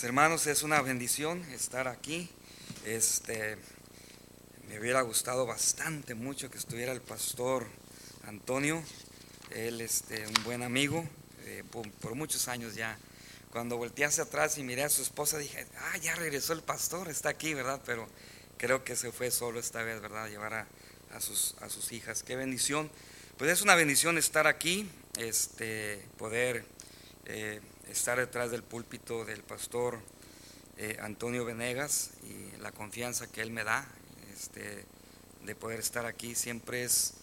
Pues hermanos, es una bendición estar aquí. Este, me hubiera gustado bastante mucho que estuviera el pastor Antonio, él este, un buen amigo, eh, por, muchos años ya. Cuando volteé hacia atrás y miré a su esposa, dije, ah, ya regresó el pastor, está aquí, ¿verdad? Pero creo que se fue solo esta vez, ¿verdad? Llevar a, a sus, a sus hijas. Qué bendición. Pues es una bendición estar aquí, este, poder eh, estar detrás del púlpito del pastor eh, Antonio Venegas y la confianza que él me da este, de poder estar aquí. Siempre es,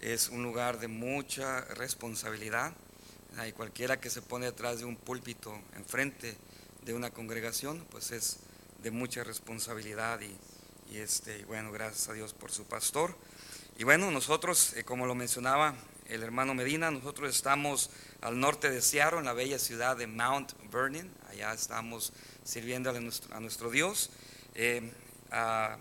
es un lugar de mucha responsabilidad. Y cualquiera que se pone detrás de un púlpito enfrente de una congregación, pues es de mucha responsabilidad y, este, bueno, gracias a Dios por su pastor. Y bueno, nosotros, eh, como lo mencionaba el hermano Medina, nosotros estamos al norte de Seattle, en la bella ciudad de Mount Vernon. Allá estamos sirviendo a nuestro, a nuestro Dios. Eh, a,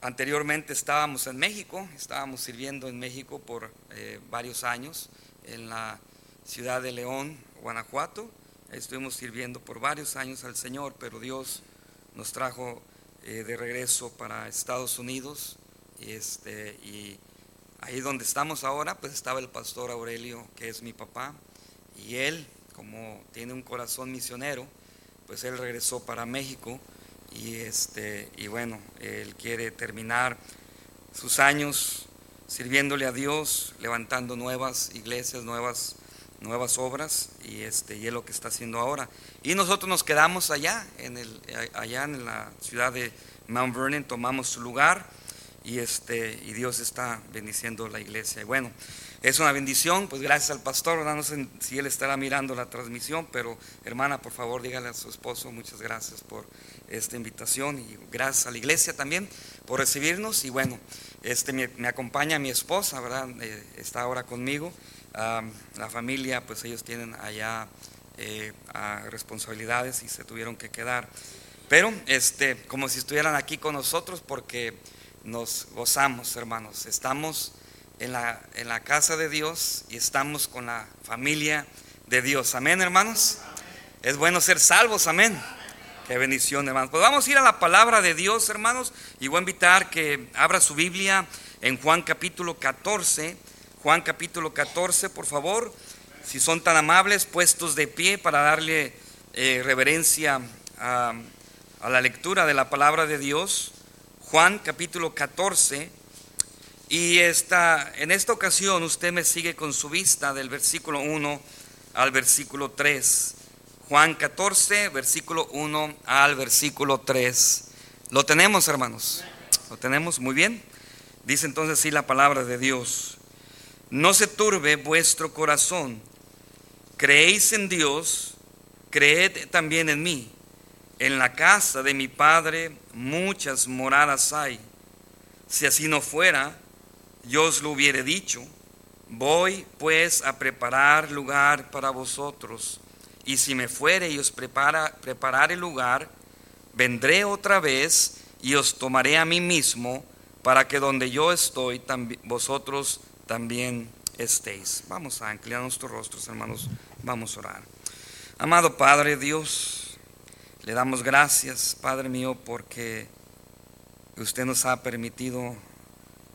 anteriormente estábamos en México, estábamos sirviendo en México por eh, varios años, en la ciudad de León, Guanajuato. Estuvimos sirviendo por varios años al Señor, pero Dios nos trajo eh, de regreso para Estados Unidos. Este, y ahí donde estamos ahora, pues estaba el pastor Aurelio, que es mi papá, y él, como tiene un corazón misionero, pues él regresó para México y este y bueno, él quiere terminar sus años sirviéndole a Dios, levantando nuevas iglesias, nuevas nuevas obras y este y es lo que está haciendo ahora. Y nosotros nos quedamos allá en el allá en la ciudad de Mount Vernon, tomamos su lugar y este y Dios está bendiciendo la iglesia. Y bueno, es una bendición, pues gracias al pastor, no sé si él estará mirando la transmisión, pero hermana, por favor, dígale a su esposo muchas gracias por esta invitación y gracias a la iglesia también por recibirnos y bueno, este me, me acompaña mi esposa, ¿verdad? Eh, está ahora conmigo. La familia, pues ellos tienen allá eh, responsabilidades y se tuvieron que quedar. Pero este, como si estuvieran aquí con nosotros porque nos gozamos, hermanos. Estamos en la, en la casa de Dios y estamos con la familia de Dios. Amén, hermanos. Es bueno ser salvos, amén. Qué bendición, hermanos. Pues vamos a ir a la palabra de Dios, hermanos, y voy a invitar que abra su Biblia en Juan capítulo 14. Juan capítulo 14, por favor. Si son tan amables, puestos de pie para darle eh, reverencia a, a la lectura de la palabra de Dios. Juan capítulo 14. Y esta, en esta ocasión usted me sigue con su vista del versículo 1 al versículo 3. Juan 14, versículo 1 al versículo 3. ¿Lo tenemos, hermanos? ¿Lo tenemos? Muy bien. Dice entonces así la palabra de Dios. No se turbe vuestro corazón. Creéis en Dios, creed también en mí. En la casa de mi Padre muchas moradas hay. Si así no fuera, yo os lo hubiera dicho. Voy pues a preparar lugar para vosotros. Y si me fuere y os prepara, preparar el lugar, vendré otra vez y os tomaré a mí mismo para que donde yo estoy, vosotros también estéis. Vamos a inclinar nuestros rostros, hermanos. Vamos a orar. Amado Padre Dios, le damos gracias, Padre mío, porque usted nos ha permitido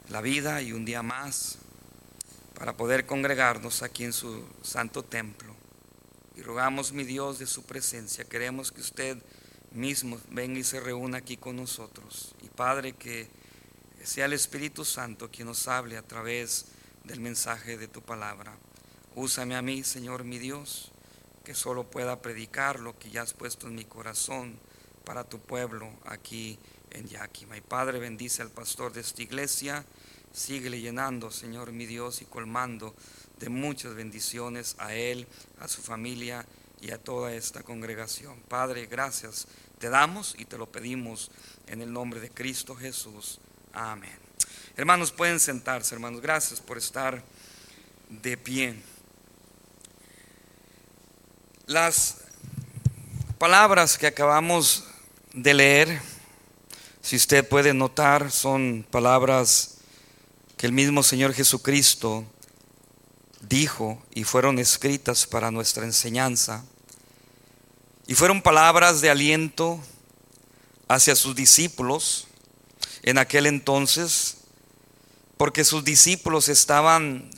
la vida y un día más para poder congregarnos aquí en su santo templo. Y rogamos, mi Dios, de su presencia. Queremos que usted mismo venga y se reúna aquí con nosotros. Y Padre, que sea el Espíritu Santo quien nos hable a través del mensaje de tu palabra. Úsame a mí, Señor mi Dios que solo pueda predicar lo que ya has puesto en mi corazón para tu pueblo aquí en Yakima. Y Padre, bendice al pastor de esta iglesia, sigue llenando, Señor mi Dios, y colmando de muchas bendiciones a él, a su familia y a toda esta congregación. Padre, gracias te damos y te lo pedimos en el nombre de Cristo Jesús. Amén. Hermanos, pueden sentarse, hermanos. Gracias por estar de pie. Las palabras que acabamos de leer, si usted puede notar, son palabras que el mismo Señor Jesucristo dijo y fueron escritas para nuestra enseñanza. Y fueron palabras de aliento hacia sus discípulos en aquel entonces, porque sus discípulos estaban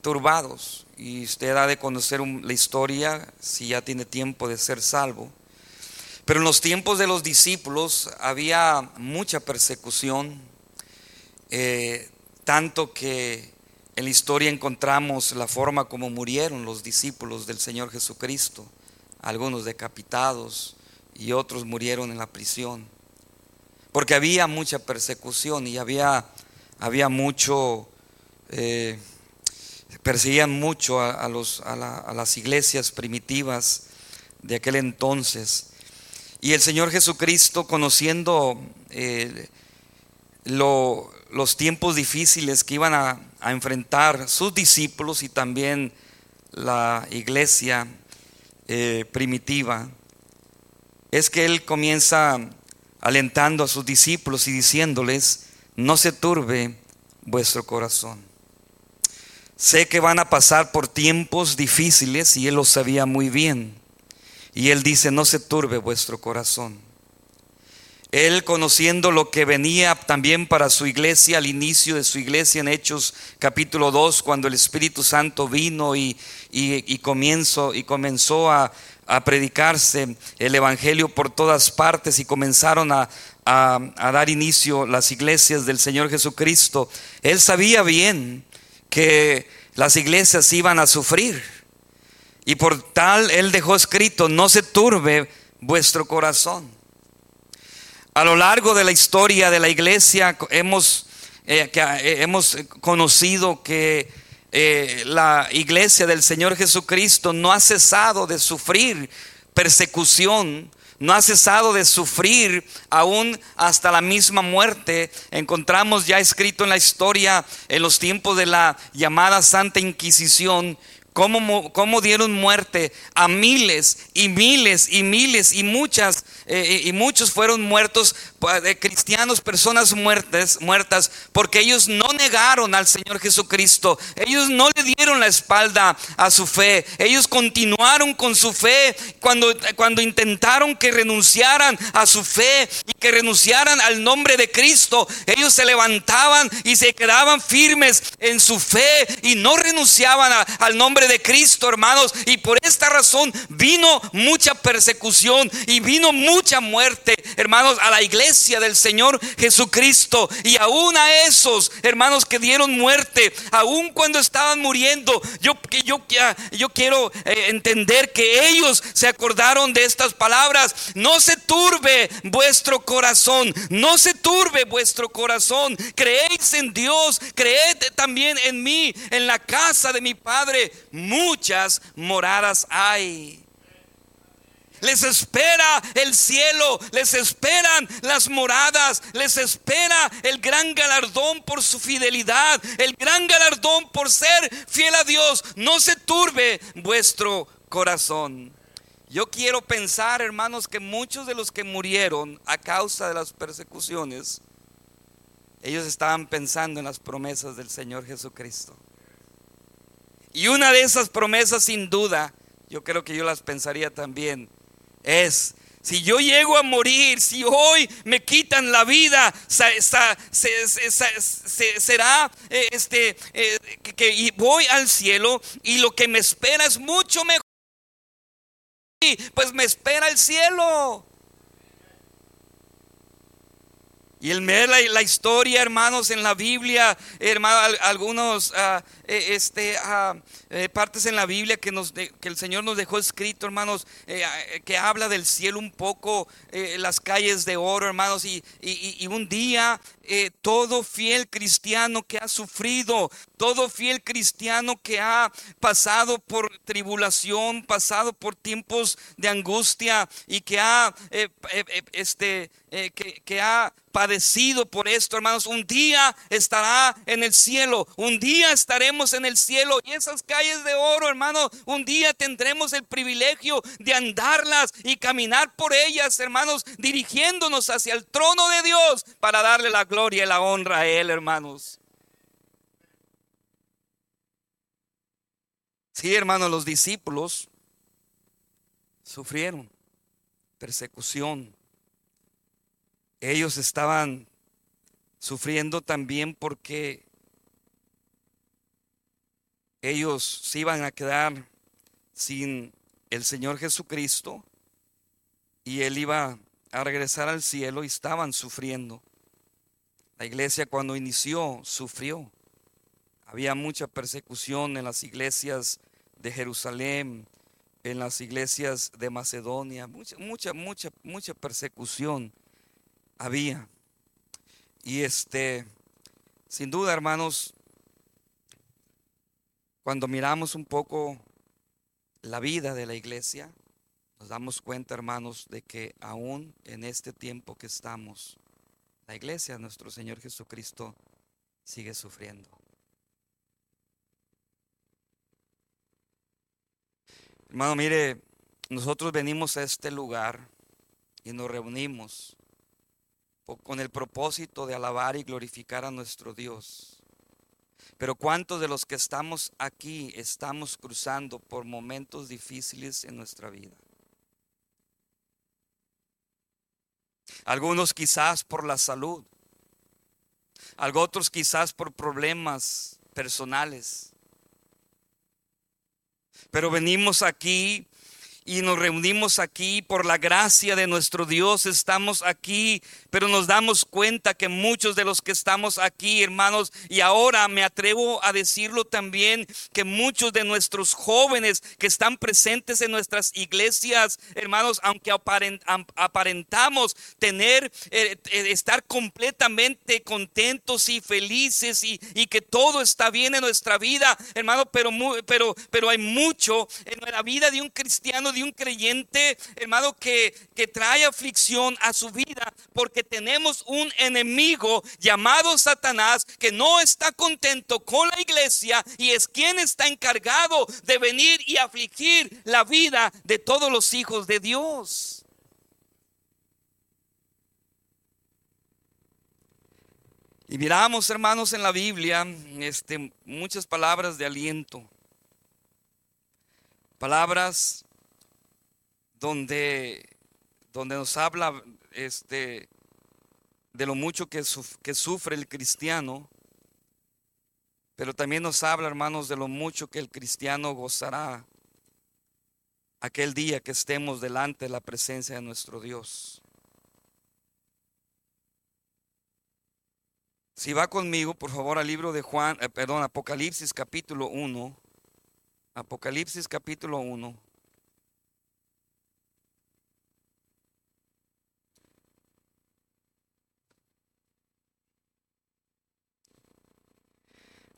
turbados. Y usted ha de conocer la historia si ya tiene tiempo de ser salvo. Pero en los tiempos de los discípulos había mucha persecución, eh, tanto que en la historia encontramos la forma como murieron los discípulos del Señor Jesucristo, algunos decapitados y otros murieron en la prisión, porque había mucha persecución y había, había mucho, eh, perseguían mucho a, los, a, las iglesias primitivas de aquel entonces. Y el Señor Jesucristo, conociendo eh, los tiempos difíciles que iban a, enfrentar sus discípulos y también la iglesia eh, primitiva, es que Él comienza alentando a sus discípulos y diciéndoles, no se turbe vuestro corazón. Sé que van a pasar por tiempos difíciles y Él lo sabía muy bien. Y Él dice, no se turbe vuestro corazón. Él conociendo lo que venía también para su iglesia, al inicio de su iglesia en Hechos capítulo 2, cuando el Espíritu Santo vino y, y, comenzó, y comenzó a, predicarse el Evangelio por todas partes y comenzaron a, a dar inicio las iglesias del Señor Jesucristo, Él sabía bien que las iglesias iban a sufrir. Y por tal Él dejó escrito, no se turbe vuestro corazón. A lo largo de la historia de la iglesia hemos, eh, eh, hemos conocido que eh, la iglesia del Señor Jesucristo no ha cesado de sufrir persecución, no ha cesado de sufrir aún hasta la misma muerte. Encontramos ya escrito en la historia, en los tiempos de la llamada Santa Inquisición, Cómo, dieron muerte a miles y miles y miles y muchas eh, y muchos fueron muertos de cristianos, personas muertas, muertas, porque ellos no negaron al Señor Jesucristo, ellos no le dieron la espalda a su fe, ellos continuaron con su fe cuando, cuando intentaron que renunciaran a su fe y que renunciaran al nombre de Cristo, ellos se levantaban y se quedaban firmes en su fe y no renunciaban al nombre de Cristo, hermanos, y por esta razón vino mucha persecución y vino mucha muerte, hermanos, a la iglesia del Señor Jesucristo. Y aún a esos hermanos que dieron muerte, aún cuando estaban muriendo, yo, yo, yo quiero eh, entender que ellos se acordaron de estas palabras. No se turbe vuestro corazón, no se turbe vuestro corazón. Creéis en Dios, creed también en mí, en la casa de mi Padre. Muchas moradas hay les espera el cielo, les esperan las moradas, les espera el gran galardón por su fidelidad, el gran galardón por ser fiel a Dios. No se turbe vuestro corazón. Yo quiero pensar, hermanos, que muchos de los que murieron a causa de las persecuciones, ellos estaban pensando en las promesas del Señor Jesucristo. Y una de esas promesas, sin duda, yo creo que yo las pensaría también, es si yo llego a morir, si hoy me quitan la vida, será este, que voy al cielo y lo que me espera es mucho mejor. Pues me espera el cielo. Y el ver la, historia, hermanos, en la Biblia, hermanos, algunos ah, eh, este, ah, eh, partes en la Biblia que, nos que el Señor nos dejó escrito, hermanos, eh, que habla del cielo un poco, las calles de oro, hermanos, y, y un día todo fiel cristiano que ha sufrido, todo fiel cristiano que ha pasado por tribulación, pasado por tiempos de angustia y que ha, este, que, que ha padecido por esto, hermanos, un día estará en el cielo, un día estaremos en el cielo y esas calles de oro, hermano, un día tendremos el privilegio de andarlas y caminar por ellas, hermanos, dirigiéndonos hacia el trono de Dios para darle la gloria y la honra a Él, hermanos. Sí, hermanos, los discípulos sufrieron persecución. Ellos estaban sufriendo también porque ellos se iban a quedar sin el Señor Jesucristo y Él iba a regresar al cielo y estaban sufriendo. La iglesia cuando inició sufrió. Había mucha persecución en las iglesias de Jerusalén, en las iglesias de Macedonia, mucha, mucha, mucha, mucha persecución había. Y este, sin duda, hermanos, cuando miramos un poco la vida de la iglesia, nos damos cuenta, hermanos, de que aún en este tiempo que estamos, la iglesia, nuestro Señor Jesucristo, sigue sufriendo. Hermano, mire, nosotros venimos a este lugar y nos reunimos con el propósito de alabar y glorificar a nuestro Dios. Pero ¿cuántos de los que estamos aquí estamos cruzando por momentos difíciles en nuestra vida? Algunos quizás por la salud, otros quizás por problemas personales. Pero venimos aquí y nos reunimos aquí por la gracia de nuestro Dios. Estamos aquí, pero nos damos cuenta que muchos de los que estamos aquí, hermanos, y ahora me atrevo a decirlo también, que muchos de nuestros jóvenes que están presentes en nuestras iglesias, hermanos, aunque aparentamos tener, eh, eh, estar completamente contentos y felices y, que todo está bien en nuestra vida, hermano, pero, pero, pero hay mucho en la vida de un cristiano de un creyente, hermano, que, que trae aflicción a su vida porque tenemos un enemigo llamado Satanás que no está contento con la iglesia y es quien está encargado de venir y afligir la vida de todos los hijos de Dios. Y miramos, hermanos, en la Biblia este, muchas palabras de aliento. Palabras donde, donde nos habla este, de lo mucho que, que sufre el cristiano, pero también nos habla, hermanos, de lo mucho que el cristiano gozará aquel día que estemos delante de la presencia de nuestro Dios. Si va conmigo, por favor, al libro de Juan, eh, perdón, Apocalipsis capítulo 1. Apocalipsis capítulo 1.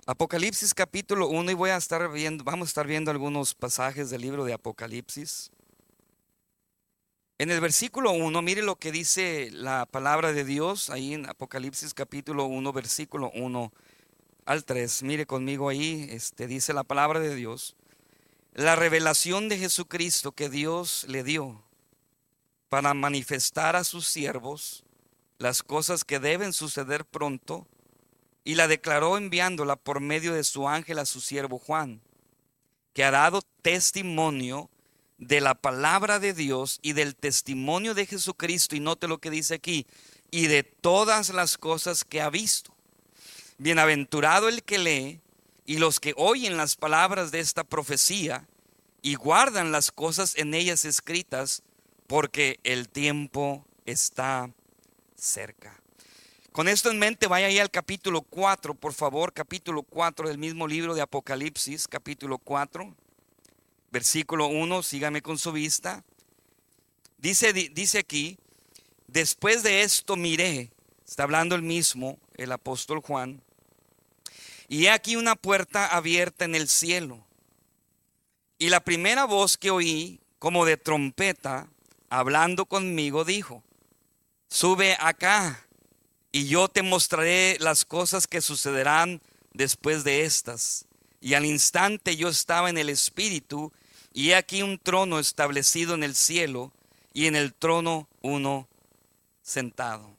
Apocalipsis capítulo 1 y voy a estar viendo, vamos a estar viendo algunos pasajes del libro de Apocalipsis. En el versículo 1, mire lo que dice la palabra de Dios ahí en Apocalipsis capítulo 1, versículo 1 al 3. Mire conmigo ahí, este dice la palabra de Dios. La revelación de Jesucristo que Dios le dio para manifestar a sus siervos las cosas que deben suceder pronto y la declaró enviándola por medio de su ángel a su siervo Juan, que ha dado testimonio de la palabra de Dios y del testimonio de Jesucristo, y note lo que dice aquí, y de todas las cosas que ha visto. Bienaventurado el que lee y los que oyen las palabras de esta profecía y guardan las cosas en ellas escritas, porque el tiempo está cerca. Con esto en mente, vaya ahí al capítulo 4, por favor, capítulo 4 del mismo libro de Apocalipsis, capítulo 4, versículo 1, sígame con su vista. Dice, dice aquí, después de esto miré, está hablando el mismo, el apóstol Juan, y he aquí una puerta abierta en el cielo. Y la primera voz que oí, como de trompeta, hablando conmigo, dijo, sube acá y yo te mostraré las cosas que sucederán después de estas. Y al instante yo estaba en el Espíritu, y he aquí un trono establecido en el cielo, y en el trono uno sentado.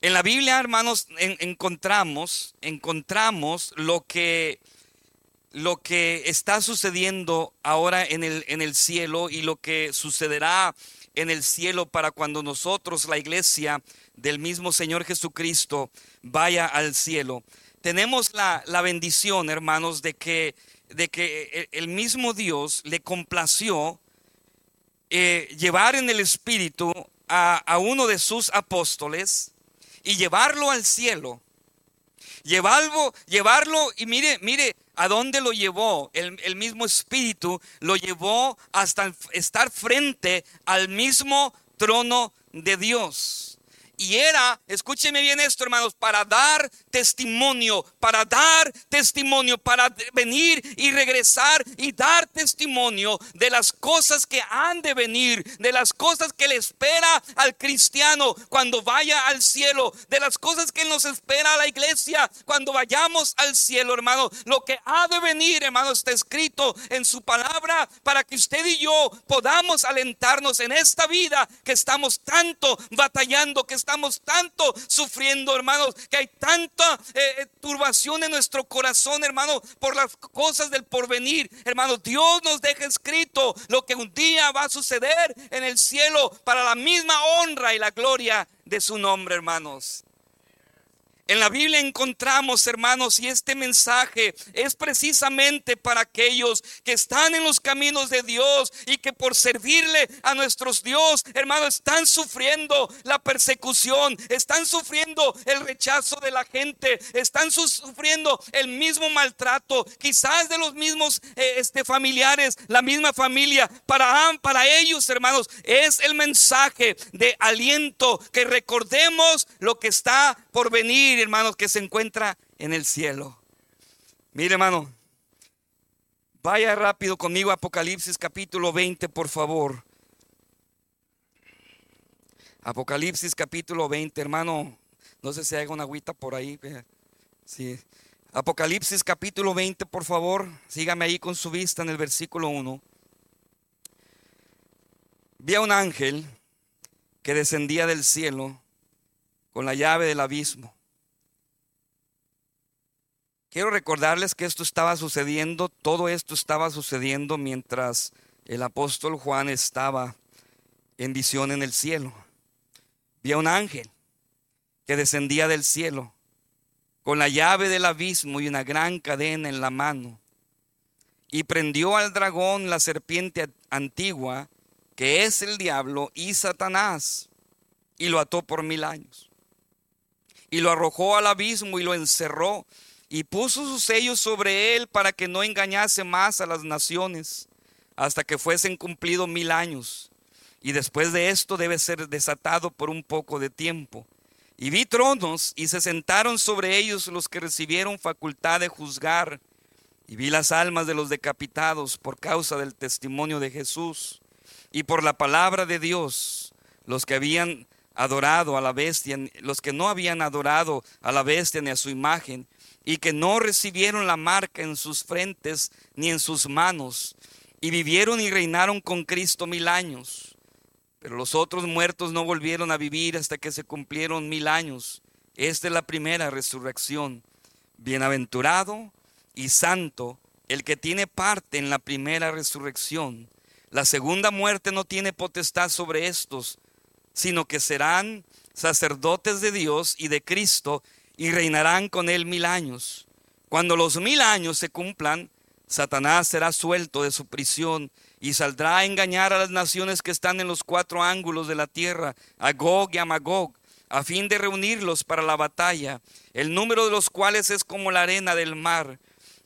En la Biblia, hermanos, encontramos, encontramos lo que, lo que está sucediendo ahora en el, en el cielo y lo que sucederá en el cielo para cuando nosotros, la iglesia del mismo Señor Jesucristo, vaya al cielo. Tenemos la, bendición, hermanos, de que, de que el mismo Dios le complació eh, llevar en el Espíritu a, a uno de sus apóstoles y llevarlo al cielo. Llevarlo, llevarlo y mire, mire, ¿A dónde lo llevó? El, mismo Espíritu lo llevó hasta estar frente al mismo trono de Dios. Y era, escúcheme bien esto, hermanos, para dar testimonio, para dar testimonio, para venir y regresar y dar testimonio de las cosas que han de venir, de las cosas que le espera al cristiano cuando vaya al cielo, de las cosas que nos espera a la iglesia cuando vayamos al cielo, hermano. Lo que ha de venir, hermano, está escrito en su palabra para que usted y yo podamos alentarnos en esta vida que estamos tanto batallando, que estamos tanto sufriendo, hermanos, que hay tanta eh, eh, turbación en nuestro corazón, hermano, por las cosas del porvenir. Hermano, Dios nos deja escrito lo que un día va a suceder en el cielo para la misma honra y la gloria de su nombre, hermanos. En la Biblia encontramos, hermanos, y este mensaje es precisamente para aquellos que están en los caminos de Dios y que por servirle a nuestros Dios, hermanos, están sufriendo la persecución, están sufriendo el rechazo de la gente, están sufriendo el mismo maltrato, quizás de los mismos eh, este, familiares, la misma familia. Para, para ellos, hermanos, es el mensaje de aliento que recordemos lo que está por venir hermanos, que se encuentra en el cielo. Mire, hermano, vaya rápido conmigo a Apocalipsis capítulo 20, por favor. Apocalipsis capítulo 20, hermano. No sé si hay una agüita por ahí. Sí. Apocalipsis capítulo 20, por favor. Sígame ahí con su vista en el versículo 1. Vi a un ángel que descendía del cielo con la llave del abismo Quiero recordarles que esto estaba sucediendo, todo esto estaba sucediendo mientras el apóstol Juan estaba en visión en el cielo. Vio un ángel que descendía del cielo con la llave del abismo y una gran cadena en la mano. Y prendió al dragón, la serpiente antigua, que es el diablo y Satanás, y lo ató por mil años. Y lo arrojó al abismo y lo encerró y puso sus sellos sobre él para que no engañase más a las naciones hasta que fuesen cumplidos mil años. Y después de esto debe ser desatado por un poco de tiempo. Y vi tronos y se sentaron sobre ellos los que recibieron facultad de juzgar. Y vi las almas de los decapitados por causa del testimonio de Jesús y por la palabra de Dios, los que habían adorado a la bestia, los que no habían adorado a la bestia ni a su imagen, y que no recibieron la marca en sus frentes ni en sus manos, y vivieron y reinaron con Cristo mil años. Pero los otros muertos no volvieron a vivir hasta que se cumplieron mil años. Esta es la primera resurrección. Bienaventurado y santo el que tiene parte en la primera resurrección. La segunda muerte no tiene potestad sobre estos, sino que serán sacerdotes de Dios y de Cristo y reinarán con él mil años. Cuando los mil años se cumplan, Satanás será suelto de su prisión y saldrá a engañar a las naciones que están en los cuatro ángulos de la tierra, a Gog y a Magog, a fin de reunirlos para la batalla, el número de los cuales es como la arena del mar.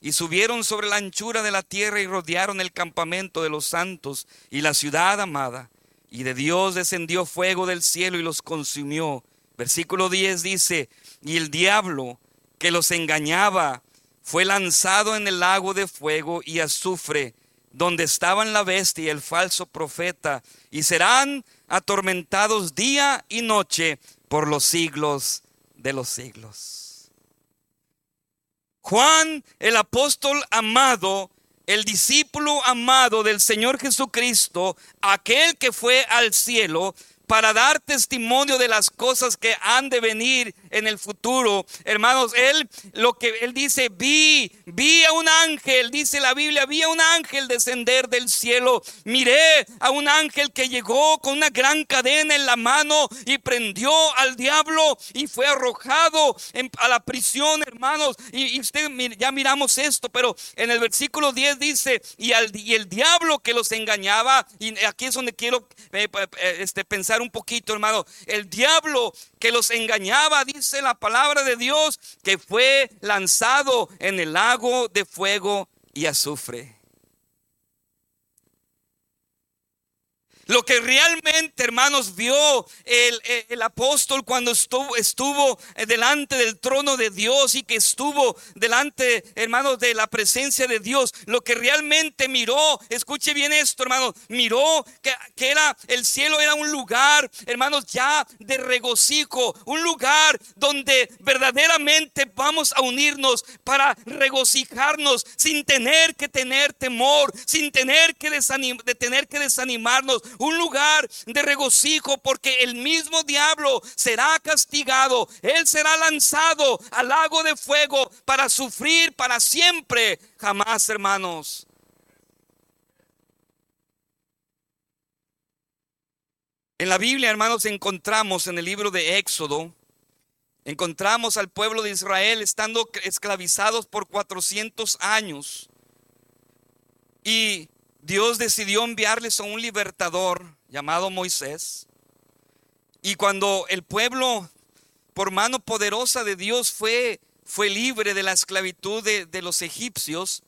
Y subieron sobre la anchura de la tierra y rodearon el campamento de los santos y la ciudad amada. Y de Dios descendió fuego del cielo y los consumió. Versículo 10 dice, y el diablo que los engañaba fue lanzado en el lago de fuego y azufre, donde estaban la bestia y el falso profeta, y serán atormentados día y noche por los siglos de los siglos. Juan, el apóstol amado, el discípulo amado del Señor Jesucristo, aquel que fue al cielo, para dar testimonio de las cosas que han de venir en el futuro. Hermanos, él lo que él dice, vi, vi a un ángel, dice la Biblia, vi a un ángel descender del cielo. Miré a un ángel que llegó con una gran cadena en la mano y prendió al diablo y fue arrojado a la prisión, hermanos. Y, usted ya miramos esto, pero en el versículo 10 dice, y, al, el diablo que los engañaba, y aquí es donde quiero eh, eh, este, pensar un poquito, hermano, el diablo que los engañaba, dice la palabra de Dios, que fue lanzado en el lago de fuego y azufre. Lo que realmente, hermanos, vio el, apóstol cuando estuvo, estuvo, delante del trono de Dios y que estuvo delante, hermanos, de la presencia de Dios. Lo que realmente miró, escuche bien esto, hermanos, miró que, que era el cielo era un lugar, hermanos, ya de regocijo, un lugar donde verdaderamente vamos a unirnos para regocijarnos sin tener que tener temor, sin tener que, de tener que desanimarnos un lugar de regocijo porque el mismo diablo será castigado. Él será lanzado al lago de fuego para sufrir para siempre. Jamás, hermanos. En la Biblia, hermanos, encontramos en el libro de Éxodo, encontramos al pueblo de Israel estando esclavizados por 400 años. Y Dios decidió enviarles a un libertador llamado Moisés. Y cuando el pueblo, por mano poderosa de Dios, fue, fue libre de la esclavitud de, los egipcios,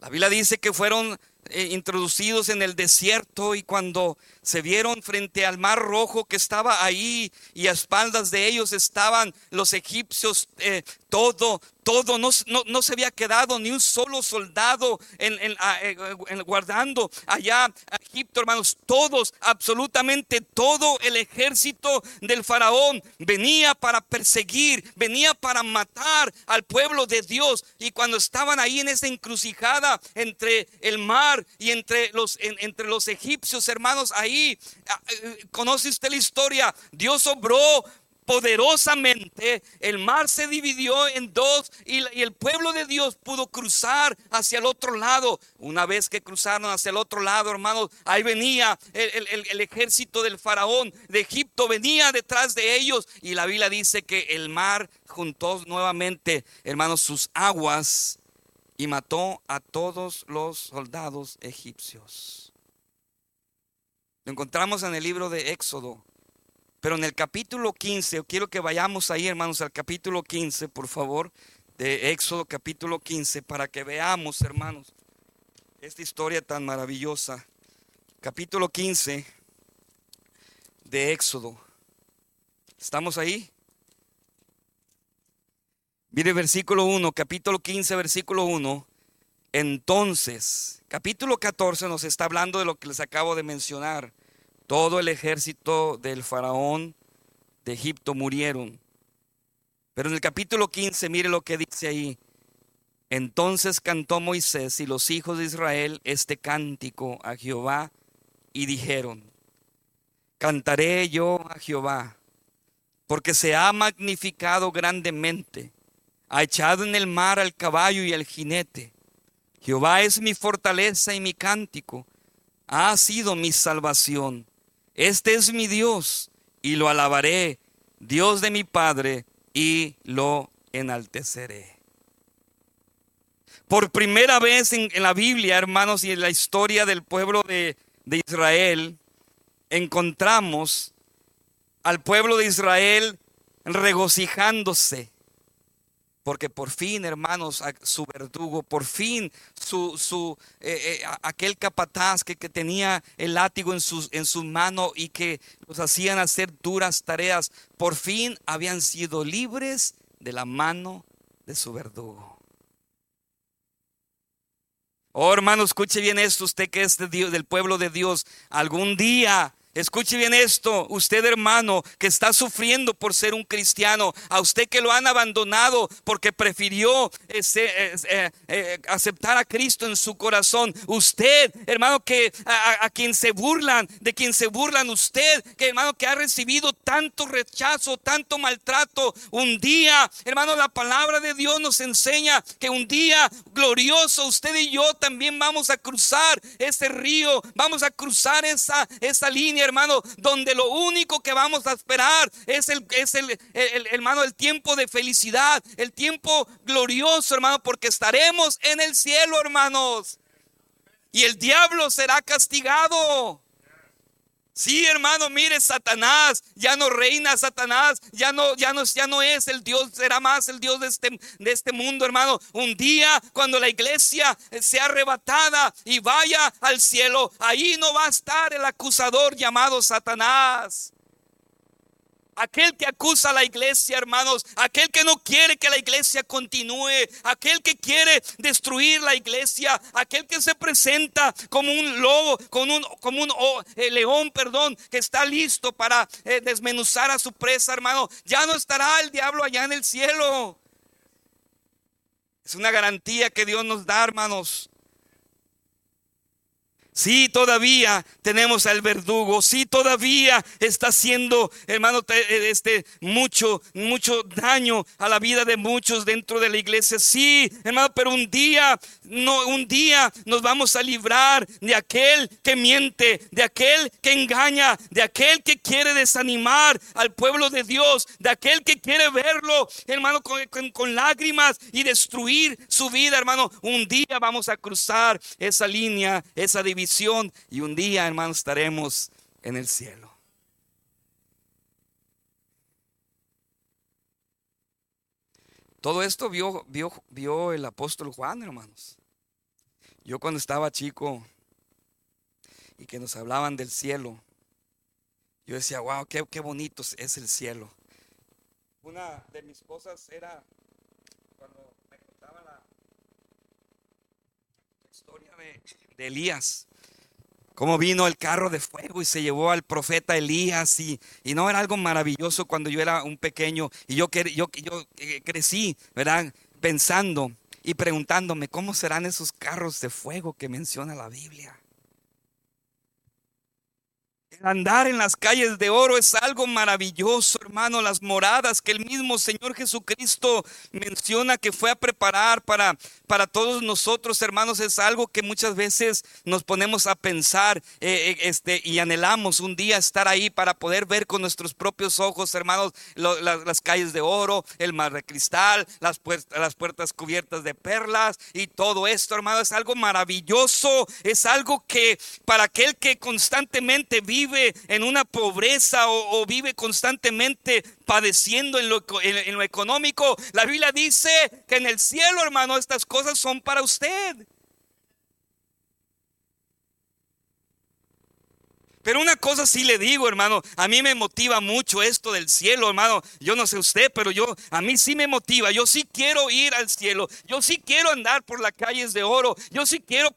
la Biblia dice que fueron eh, introducidos en el desierto y cuando se vieron frente al mar rojo que estaba ahí y a espaldas de ellos estaban los egipcios, eh, todo, todo, no, no, se había quedado ni un solo soldado en, en, guardando allá a Egipto, hermanos. Todos, absolutamente todo el ejército del faraón venía para perseguir, venía para matar al pueblo de Dios. Y cuando estaban ahí en esa encrucijada entre el mar y entre los, entre los egipcios, hermanos, ahí, ah, eh, conoce usted la historia, Dios obró poderosamente, el mar se dividió en dos y, el pueblo de Dios pudo cruzar hacia el otro lado. Una vez que cruzaron hacia el otro lado, hermanos, ahí venía el, ejército del faraón de Egipto, venía detrás de ellos y la Biblia dice que el mar juntó nuevamente, hermanos, sus aguas y mató a todos los soldados egipcios. Lo encontramos en el libro de Éxodo. Pero en el capítulo 15, quiero que vayamos ahí, hermanos, al capítulo 15, por favor, de Éxodo capítulo 15, para que veamos, hermanos, esta historia tan maravillosa. Capítulo 15 de Éxodo. ¿Estamos ahí? Mire versículo 1, capítulo 15, versículo 1. Entonces, capítulo 14 nos está hablando de lo que les acabo de mencionar todo el ejército del faraón de Egipto murieron. Pero en el capítulo 15, mire lo que dice ahí. Entonces cantó Moisés y los hijos de Israel este cántico a Jehová y dijeron, cantaré yo a Jehová, porque se ha magnificado grandemente, ha echado en el mar al caballo y al jinete. Jehová es mi fortaleza y mi cántico, ha sido mi salvación. Este es mi Dios y lo alabaré, Dios de mi Padre, y lo enalteceré. Por primera vez en, la Biblia, hermanos, y en la historia del pueblo de, de Israel, encontramos al pueblo de Israel regocijándose porque por fin, hermanos, su verdugo, por fin su, su eh, eh, aquel capataz que, que, tenía el látigo en su, en y que los hacían hacer duras tareas, por fin habían sido libres de la mano de su verdugo. Oh, hermano, escuche bien esto, usted que es del pueblo de Dios, algún día Escuche bien esto, usted hermano que está sufriendo por ser un cristiano, a usted que lo han abandonado porque prefirió eh, eh, aceptar a Cristo en su corazón, usted hermano que a, quien se burlan, de quien se burlan usted, que hermano que ha recibido tanto rechazo, tanto maltrato, un día, hermano, la palabra de Dios nos enseña que un día glorioso usted y yo también vamos a cruzar ese río, vamos a cruzar esa, esa línea hermano, donde lo único que vamos a esperar es el, es el, hermano, el tiempo de felicidad, el tiempo glorioso, hermano, porque estaremos en el cielo, hermanos. Y el diablo será castigado. Sí, hermano, mire, Satanás ya no reina, Satanás ya no, ya no, ya no es el Dios, será más el Dios de este, de este mundo, hermano. Un día cuando la iglesia sea arrebatada y vaya al cielo, ahí no va a estar el acusador llamado Satanás. Aquel que acusa a la iglesia, hermanos. Aquel que no quiere que la iglesia continúe. Aquel que quiere destruir la iglesia. Aquel que se presenta como un lobo, como un, como un oh, eh, león, perdón, que está listo para eh, desmenuzar a su presa, hermano. Ya no estará el diablo allá en el cielo. Es una garantía que Dios nos da, hermanos. Sí, todavía tenemos al verdugo. Sí, todavía está haciendo, hermano, eh, este mucho, mucho daño a la vida de muchos dentro de la iglesia. Sí, hermano, pero un día, no, un día nos vamos a librar de aquel que miente, de aquel que engaña, de aquel que quiere desanimar al pueblo de Dios, de aquel que quiere verlo, hermano, con, con lágrimas y destruir su vida, hermano. Un día vamos a cruzar esa línea, esa división y un día, hermanos, estaremos en el cielo. Todo esto vio, vio, vio el apóstol Juan, hermanos. Yo cuando estaba chico y que nos hablaban del cielo, yo decía, wow, qué, qué bonito es el cielo. Una de mis cosas era cuando me contaba la historia de, de Elías cómo vino el carro de fuego y se llevó al profeta Elías y, y no era algo maravilloso cuando yo era un pequeño y yo, yo, yo eh, crecí, ¿verdad? Pensando y preguntándome, ¿cómo serán esos carros de fuego que menciona la Biblia? Andar en las calles de oro es algo maravilloso, hermano. Las moradas que el mismo Señor Jesucristo menciona que fue a preparar para, para todos nosotros, hermanos, es algo que muchas veces nos ponemos a pensar eh, eh, este, y anhelamos un día estar ahí para poder ver con nuestros propios ojos, hermanos, las, calles de oro, el mar de cristal, las, puertas, las puertas cubiertas de perlas y todo esto, hermano, es algo maravilloso. Es algo que para aquel que constantemente vive en una pobreza o, vive constantemente padeciendo en lo, en lo económico, la Biblia dice que en el cielo, hermano, estas cosas son para usted. Pero una cosa sí le digo, hermano, a mí me motiva mucho esto del cielo, hermano. Yo no sé usted, pero yo a mí sí me motiva. Yo sí quiero ir al cielo. Yo sí quiero andar por las calles de oro. Yo sí quiero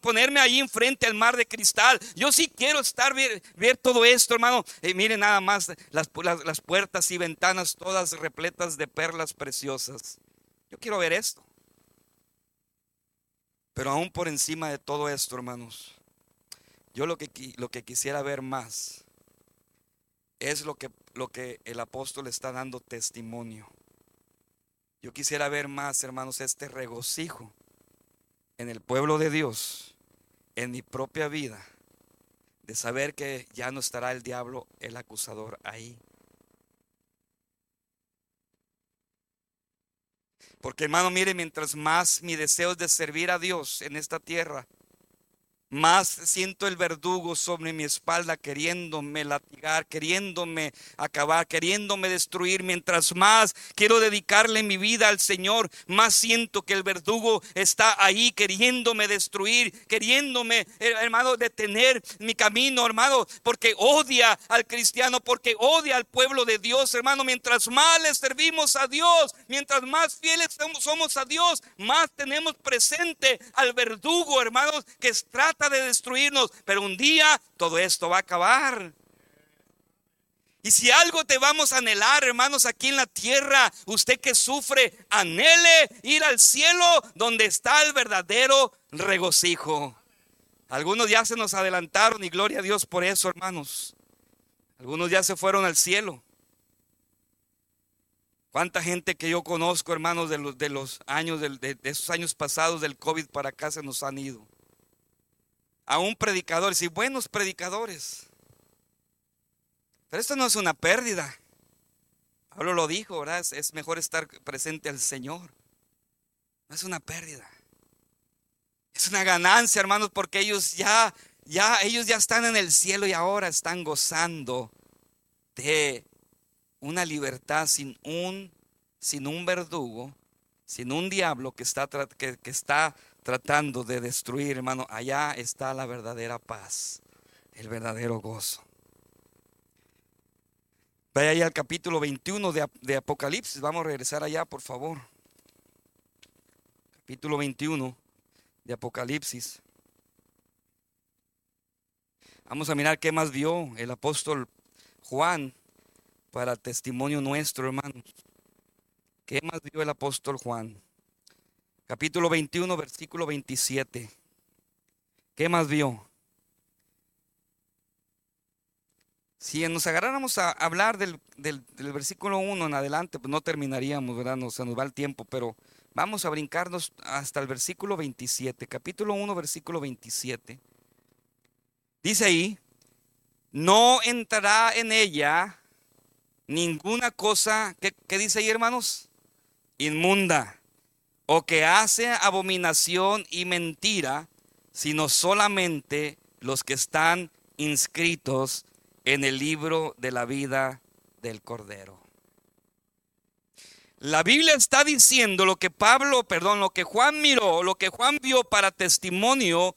ponerme ahí enfrente al mar de cristal. Yo sí quiero estar ver, todo esto, hermano. Eh, mire nada más las, las puertas y ventanas todas repletas de perlas preciosas. Yo quiero ver esto. Pero aún por encima de todo esto, hermanos yo lo que, lo que quisiera ver más es lo que, lo que el apóstol está dando testimonio. Yo quisiera ver más, hermanos, este regocijo en el pueblo de Dios, en mi propia vida, de saber que ya no estará el diablo, el acusador ahí. Porque hermano, mire, mientras más mi deseo es de servir a Dios en esta tierra, más siento el verdugo sobre mi espalda queriéndome latigar, queriéndome acabar, queriéndome destruir. Mientras más quiero dedicarle mi vida al Señor, más siento que el verdugo está ahí queriéndome destruir, queriéndome, eh, hermano, detener mi camino, hermano, porque odia al cristiano, porque odia al pueblo de Dios, hermano. Mientras más le servimos a Dios, mientras más fieles somos a Dios, más tenemos presente al verdugo, hermanos, que trata de destruirnos, pero un día todo esto va a acabar. Y si algo te vamos a anhelar, hermanos, aquí en la tierra, usted que sufre, anhele ir al cielo donde está el verdadero regocijo. Algunos ya se nos adelantaron y gloria a Dios por eso, hermanos. Algunos ya se fueron al cielo. ¿Cuánta gente que yo conozco, hermanos, de los, de los años, de, esos años pasados del COVID para acá se nos han ido? Aún predicadores y buenos predicadores. Pero esto no es una pérdida. Pablo lo dijo, ¿verdad? Es, mejor estar presente al Señor. No es una pérdida. Es una ganancia, hermanos, porque ellos ya, ya, ellos ya están en el cielo y ahora están gozando de una libertad sin un, sin un verdugo, sin un diablo que está, que está tratando de destruir, hermano. Allá está la verdadera paz, el verdadero gozo. Vaya ahí al capítulo 21 de, de, Apocalipsis. Vamos a regresar allá, por favor. Capítulo 21 de Apocalipsis. Vamos a mirar qué más vio el apóstol Juan para testimonio nuestro, hermanos. ¿Qué más vio el apóstol Juan? Capítulo 21, versículo 27. ¿Qué más vio? Si nos agarráramos a hablar del, versículo 1 en adelante, pues no terminaríamos, ¿verdad? No, se nos va el tiempo, pero vamos a brincarnos hasta el versículo 27, capítulo 1, versículo 27. Dice ahí, no entrará en ella ninguna cosa, ¿qué, qué dice ahí hermanos? Inmunda, o que hace abominación y mentira, sino solamente los que están inscritos en el libro de la vida del Cordero. La Biblia está diciendo lo que Pablo, perdón, lo que Juan miró, lo que Juan vio para testimonio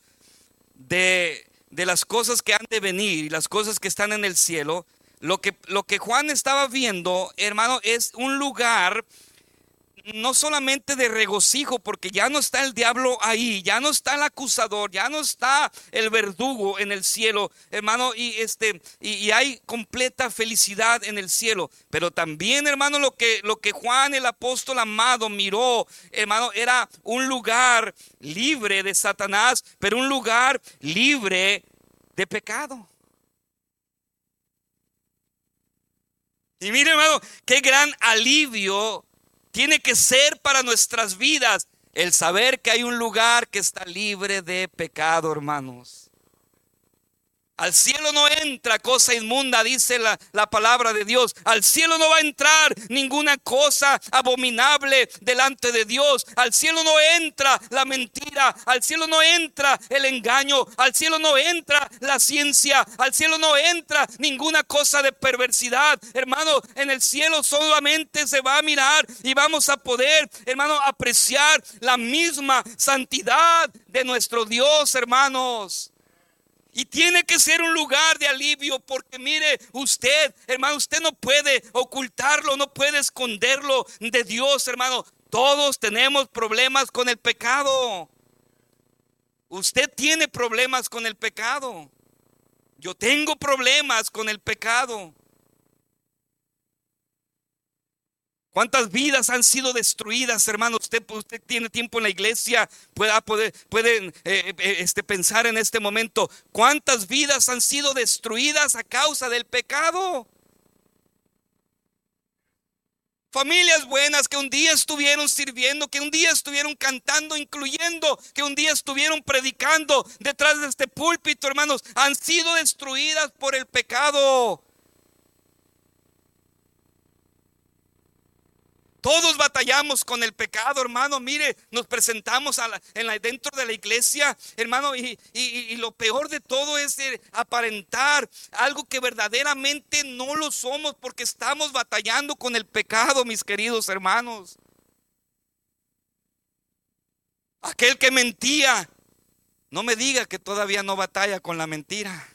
de, de las cosas que han de venir y las cosas que están en el cielo. Lo que, lo que Juan estaba viendo, hermano, es un lugar no solamente de regocijo, porque ya no está el diablo ahí, ya no está el acusador, ya no está el verdugo en el cielo, hermano, y este y, hay completa felicidad en el cielo. Pero también, hermano, lo que lo que Juan el apóstol amado miró, hermano, era un lugar libre de Satanás, pero un lugar libre de pecado. Y mire, hermano, qué gran alivio tiene que ser para nuestras vidas el saber que hay un lugar que está libre de pecado, hermanos. Al cielo no entra cosa inmunda, dice la, la, palabra de Dios. Al cielo no va a entrar ninguna cosa abominable delante de Dios. Al cielo no entra la mentira. Al cielo no entra el engaño. Al cielo no entra la ciencia. Al cielo no entra ninguna cosa de perversidad. Hermano, en el cielo solamente se va a mirar y vamos a poder, hermano, apreciar la misma santidad de nuestro Dios, hermanos. Y tiene que ser un lugar de alivio porque mire usted, hermano, usted no puede ocultarlo, no puede esconderlo de Dios, hermano. Todos tenemos problemas con el pecado. Usted tiene problemas con el pecado. Yo tengo problemas con el pecado. ¿Cuántas vidas han sido destruidas, hermano? Usted, tiene tiempo en la iglesia, puede, puede, puede eh, eh, este, pensar en este momento. ¿Cuántas vidas han sido destruidas a causa del pecado? Familias buenas que un día estuvieron sirviendo, que un día estuvieron cantando, incluyendo que un día estuvieron predicando detrás de este púlpito, hermanos, han sido destruidas por el pecado. Todos batallamos con el pecado, hermano. Mire, nos presentamos en la, dentro de la iglesia, hermano, y, lo peor de todo es aparentar algo que verdaderamente no lo somos porque estamos batallando con el pecado, mis queridos hermanos. Aquel que mentía, no me diga que todavía no batalla con la mentira.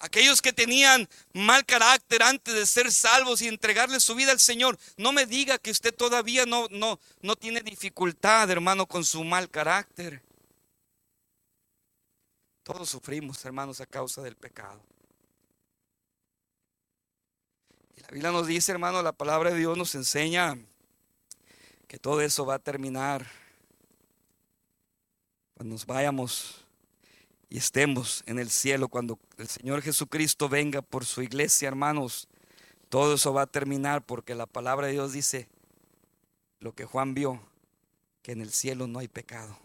Aquellos que tenían mal carácter antes de ser salvos y entregarle su vida al Señor. No me diga que usted todavía no, no, no tiene dificultad, hermano, con su mal carácter. Todos sufrimos, hermanos, a causa del pecado. Y la Biblia nos dice, hermano, la palabra de Dios nos enseña que todo eso va a terminar cuando nos vayamos y estemos en el cielo, cuando el Señor Jesucristo venga por su iglesia, hermanos, todo eso va a terminar porque la palabra de Dios dice lo que Juan vio, que en el cielo no hay pecado.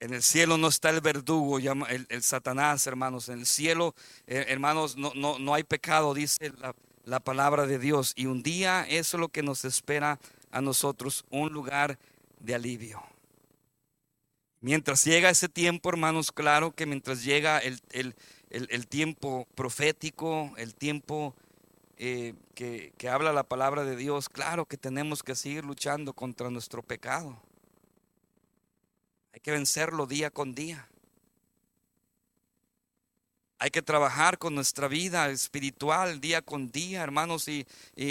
En el cielo no está el verdugo, el, el Satanás, hermanos. En el cielo, eh, hermanos, no, no, no, hay pecado, dice la, la palabra de Dios. Y un día eso es lo que nos espera a nosotros, un lugar de alivio. Mientras llega ese tiempo, hermanos, claro que mientras llega el, tiempo profético, el tiempo eh, que, que habla la palabra de Dios, claro que tenemos que seguir luchando contra nuestro pecado. Hay que vencerlo día con día. Hay que trabajar con nuestra vida espiritual día con día, hermanos, y,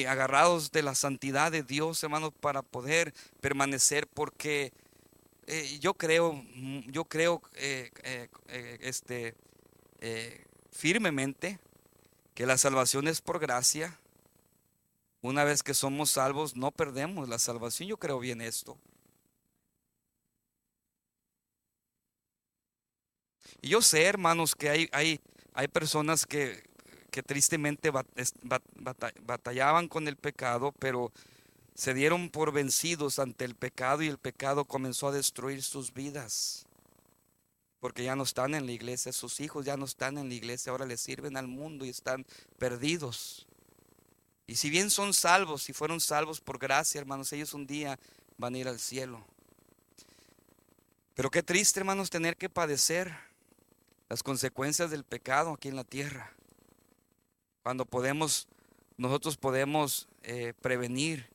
agarrados de la santidad de Dios, hermanos, para poder permanecer, porque eh, yo creo, mm, yo creo eh, eh, este, firmemente que la salvación es por gracia. Una vez que somos salvos, no perdemos la salvación. Yo creo bien esto. Y yo sé, hermanos, que hay, hay, hay personas que, que tristemente batallaban con el pecado, pero se dieron por vencidos ante el pecado y el pecado comenzó a destruir sus vidas. Porque ya no están en la iglesia, sus hijos ya no están en la iglesia, ahora les sirven al mundo y están perdidos. Y si bien son salvos, si fueron salvos por gracia, hermanos, ellos un día van a ir al cielo. Pero qué triste, hermanos, tener que padecer las consecuencias del pecado aquí en la tierra. Cuando podemos, nosotros podemos eh, prevenir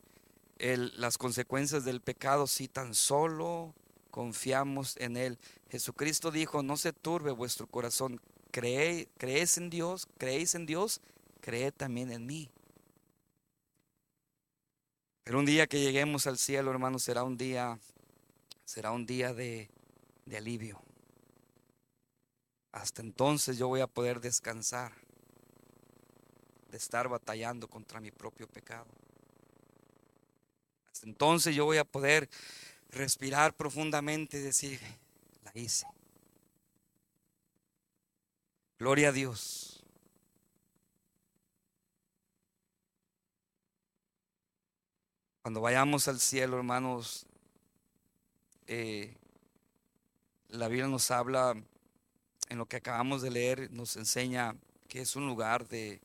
las consecuencias del pecado si tan solo confiamos en Él. Jesucristo dijo, no se turbe vuestro corazón, Cree, creéis en Dios, creéis en Dios, creed también en mí. Pero un día que lleguemos al cielo, hermanos, será un día, será un día de, de alivio. Hasta entonces yo voy a poder descansar de estar batallando contra mi propio pecado entonces yo voy a poder respirar profundamente y decir, la hice. Gloria a Dios. Cuando vayamos al cielo, hermanos, eh, la Biblia nos habla, en lo que acabamos de leer, nos enseña que es un lugar de,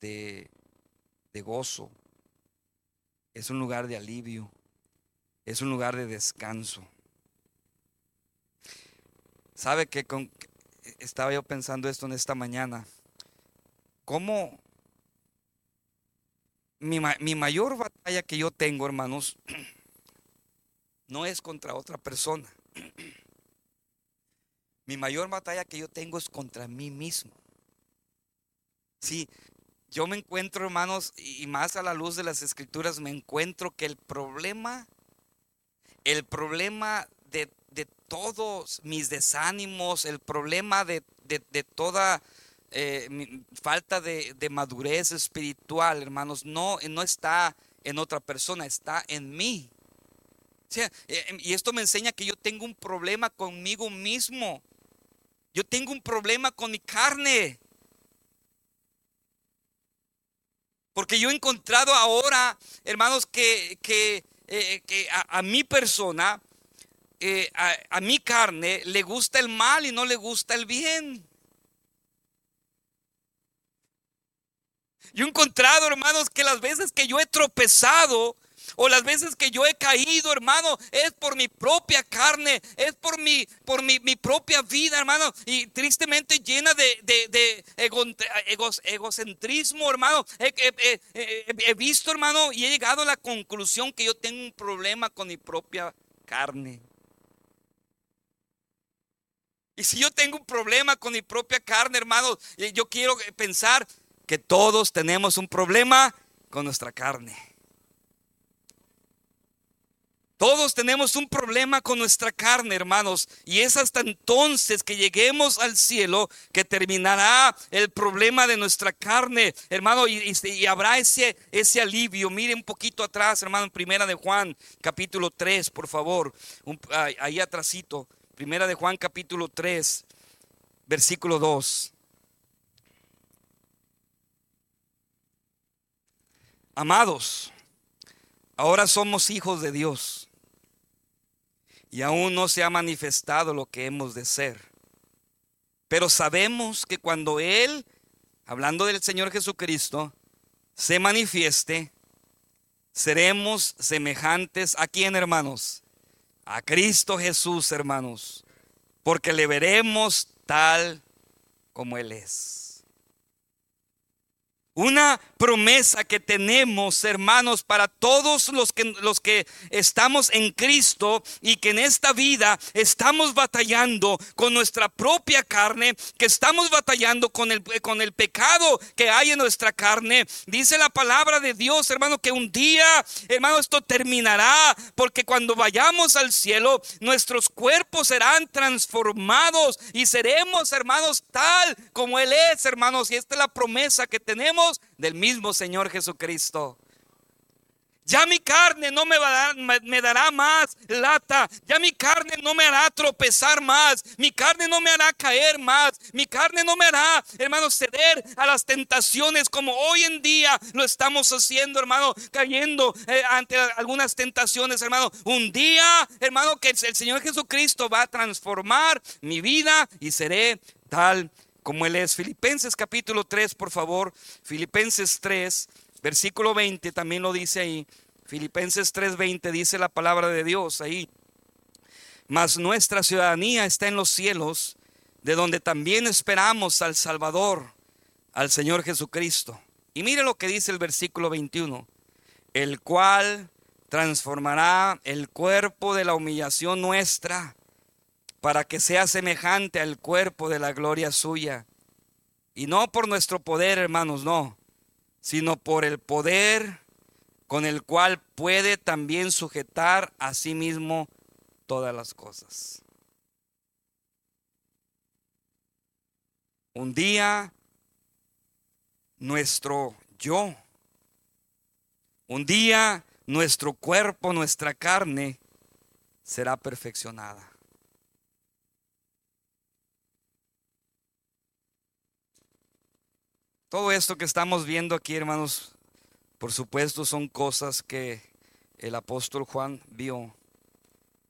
de, de gozo, es un lugar de alivio, es un lugar de descanso. ¿Sabe que con, estaba yo pensando esto en esta mañana? ¿Cómo mi, mi mayor batalla que yo tengo, hermanos, no es contra otra persona? Mi mayor batalla que yo tengo es contra mí mismo. Sí, yo me encuentro, hermanos, y más a la luz de las escrituras, me encuentro que el problema, el problema de, todos mis desánimos, el problema de, toda eh, falta de, madurez espiritual, hermanos, no, no está en otra persona, está en mí. Eh, y esto me enseña que yo tengo un problema conmigo mismo. Yo tengo un problema con mi carne. Porque yo he encontrado ahora, hermanos, que, que, eh, a, mi persona, eh, a, mi carne, le gusta el mal y no le gusta el bien. Yo he encontrado, hermanos, que las veces que yo he tropezado, o las veces que yo he caído, hermano, es por mi propia carne, es por mi, por mi, propia vida, hermano, y tristemente llena de, egocentrismo, hermano. he visto, hermano, y he llegado a la conclusión que yo tengo un problema con mi propia carne. Y si yo tengo un problema con mi propia carne, hermanos, yo quiero pensar que todos tenemos un problema con nuestra carne. Todos tenemos un problema con nuestra carne, hermanos, y es hasta entonces que lleguemos al cielo que terminará el problema de nuestra carne, hermano, y, habrá ese, ese alivio. Mire un poquito atrás, hermano, Primera de Juan, capítulo 3, por favor, ahí atrásito, Primera de Juan, capítulo 3, versículo 2. Amados, ahora somos hijos de Dios y aún no se ha manifestado lo que hemos de ser. Pero sabemos que cuando Él, hablando del Señor Jesucristo, se manifieste, seremos semejantes a quién, hermanos? A Cristo Jesús, hermanos, porque le veremos tal como Él es. Una promesa que tenemos, hermanos, para todos los que, los que estamos en Cristo y que en esta vida estamos batallando con nuestra propia carne, que estamos batallando con el, con el pecado que hay en nuestra carne. Dice la palabra de Dios, hermano, que un día, hermano, esto terminará, porque cuando vayamos al cielo, nuestros cuerpos serán transformados y seremos, hermanos, tal como Él es, hermanos. Y esta es la promesa que tenemos del mismo Señor Jesucristo. Ya mi carne no me, va me, dará más lata. Ya mi carne no me hará tropezar más. Mi carne no me hará caer más. Mi carne no me hará, hermano, ceder a las tentaciones como hoy en día lo estamos haciendo, hermano, cayendo eh, ante algunas tentaciones, hermano. Un día, hermano, que el Señor Jesucristo va a transformar mi vida y seré tal como Él es. Filipenses capítulo 3, por favor. Filipenses 3, versículo 20 también lo dice ahí. Filipenses 3:20 dice la palabra de Dios ahí. Mas nuestra ciudadanía está en los cielos, de donde también esperamos al Salvador, al Señor Jesucristo. Y mire lo que dice el versículo 21, el cual transformará el cuerpo de la humillación nuestra para que sea semejante al cuerpo de la gloria suya. Y no por nuestro poder, hermanos, no, sino por el poder con el cual puede también sujetar a sí mismo todas las cosas. Un día nuestro yo, un día nuestro cuerpo, nuestra carne será perfeccionada. Todo esto que estamos viendo aquí, hermanos, por supuesto son cosas que el apóstol Juan vio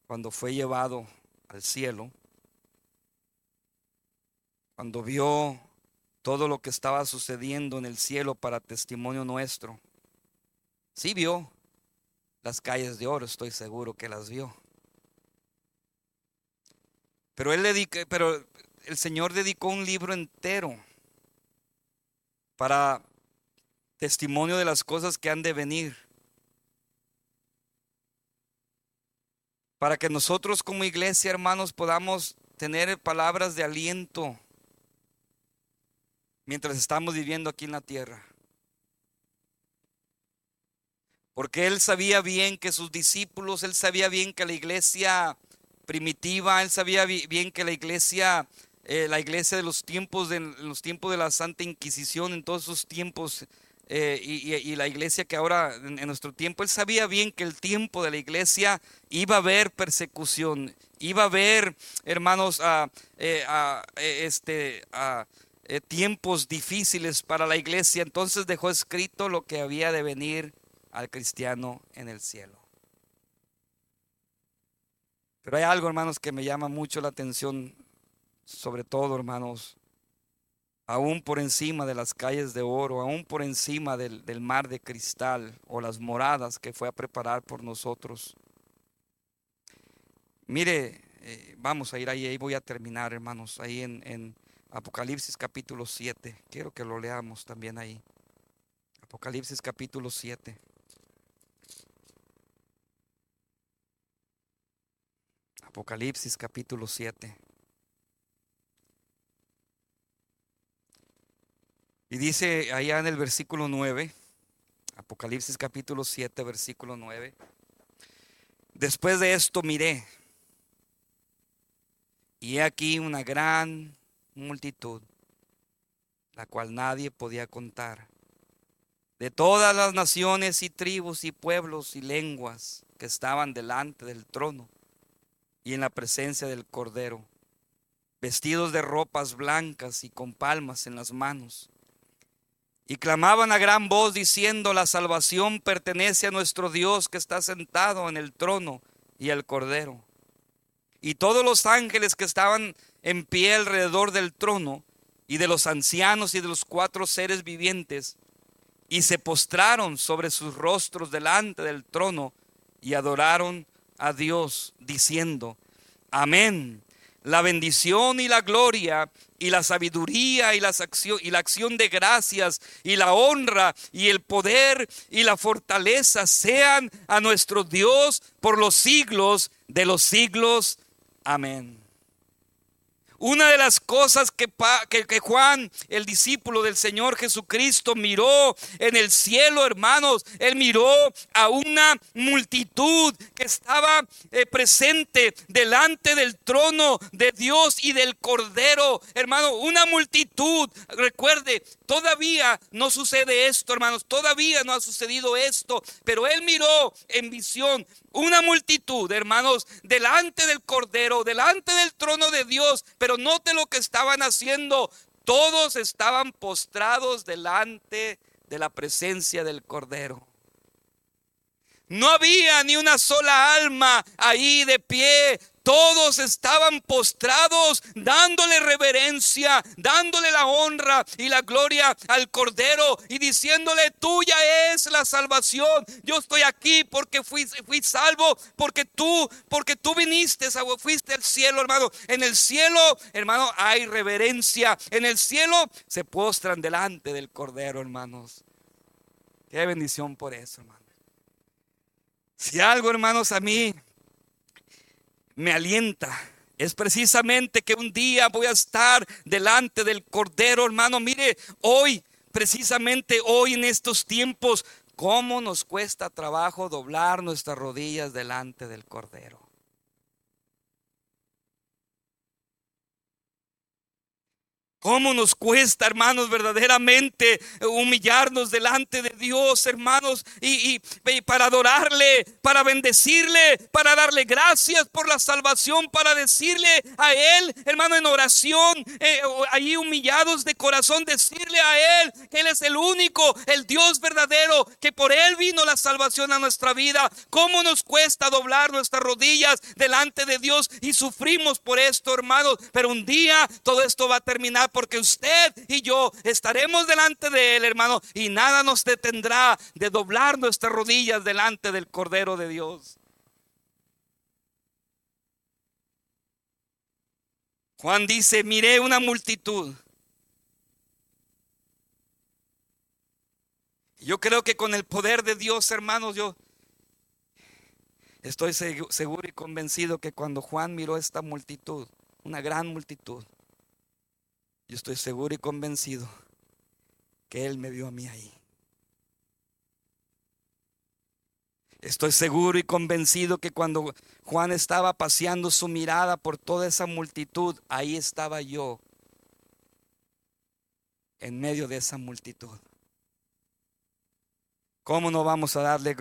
cuando fue llevado al cielo, cuando vio todo lo que estaba sucediendo en el cielo para testimonio nuestro. Sí vio las calles de oro, estoy seguro que las vio. Pero él dedica, pero el Señor dedicó un libro entero para testimonio de las cosas que han de venir. Para que nosotros como iglesia, hermanos, podamos tener palabras de aliento mientras estamos viviendo aquí en la tierra. Porque él sabía bien que sus discípulos, él sabía bien que la iglesia primitiva, él sabía bien que la iglesia eh, la iglesia de los tiempos de los tiempos de la Santa Inquisición, en todos esos tiempos, eh, y, la iglesia que ahora en, nuestro tiempo, él sabía bien que el tiempo de la iglesia iba a haber persecución, iba a haber, hermanos, a, eh, este, a, tiempos difíciles para la iglesia. Entonces dejó escrito lo que había de venir al cristiano en el cielo. Pero hay algo, hermanos, que me llama mucho la atención sobre todo, hermanos, aún por encima de las calles de oro, aún por encima del, mar de cristal o las moradas que fue a preparar por nosotros. Mire, eh, vamos a ir ahí, ahí voy a terminar, hermanos, ahí en, en Apocalipsis capítulo 7. Quiero que lo leamos también ahí. Apocalipsis capítulo 7. Apocalipsis capítulo 7. Y dice allá en el versículo 9, Apocalipsis capítulo 7, versículo 9, después de esto miré, y he aquí una gran multitud, la cual nadie podía contar, de todas las naciones y tribus y pueblos y lenguas que estaban delante del trono y en la presencia del Cordero, vestidos de ropas blancas y con palmas en las manos y clamaban a gran voz diciendo, la salvación pertenece a nuestro Dios que está sentado en el trono y al Cordero. Y todos los ángeles que estaban en pie alrededor del trono y de los ancianos y de los cuatro seres vivientes, y se postraron sobre sus rostros delante del trono y adoraron a Dios, diciendo, Amén la bendición y la gloria y la sabiduría y la, acción, y la acción de gracias y la honra y el poder y la fortaleza sean a nuestro Dios por los siglos de los siglos. Amén. Una de las cosas que, que, Juan, el discípulo del Señor Jesucristo, miró en el cielo, hermanos, él miró a una multitud que estaba eh, presente delante del trono de Dios y del Cordero, hermano, una multitud. Recuerde, todavía no sucede esto, hermanos, todavía no ha sucedido esto, pero él miró en visión una multitud, hermanos, delante del Cordero, delante del trono de Dios, pero note lo que estaban haciendo. Todos estaban postrados delante de la presencia del Cordero. No había ni una sola alma ahí de pie. Todos estaban postrados, dándole reverencia, dándole la honra y la gloria al Cordero y diciéndole, tuya es la salvación. Yo estoy aquí porque fui, salvo, porque tú, porque tú viniste, fuiste al cielo, hermano. En el cielo, hermano, hay reverencia. En el cielo se postran delante del Cordero, hermanos. Qué bendición por eso, hermano. Si algo, hermanos, a mí me alienta es precisamente que un día voy a estar delante del Cordero, hermano. Mire, hoy, precisamente hoy en estos tiempos, cómo nos cuesta trabajo doblar nuestras rodillas delante del Cordero. ¿Cómo nos cuesta, hermanos, verdaderamente humillarnos delante de Dios, hermanos, y, para adorarle, para bendecirle, para darle gracias por la salvación, para decirle a Él, hermano, en oración, eh, ahí humillados de corazón, decirle a Él que Él es el único, el Dios verdadero, que por Él vino la salvación a nuestra vida. ¿Cómo nos cuesta doblar nuestras rodillas delante de Dios y sufrimos por esto, hermanos? Pero un día todo esto va a terminar porque usted y yo estaremos delante de Él, hermano, y nada nos detendrá de doblar nuestras rodillas delante del Cordero de Dios. Juan dice, miré una multitud. Yo creo que con el poder de Dios, hermanos, yo estoy seguro y convencido que cuando Juan miró esta multitud, una gran multitud, yo estoy seguro y convencido que Él me vio a mí ahí. Estoy seguro y convencido que cuando Juan estaba paseando su mirada por toda esa multitud, ahí estaba yo, en medio de esa multitud. ¿Cómo no vamos a darle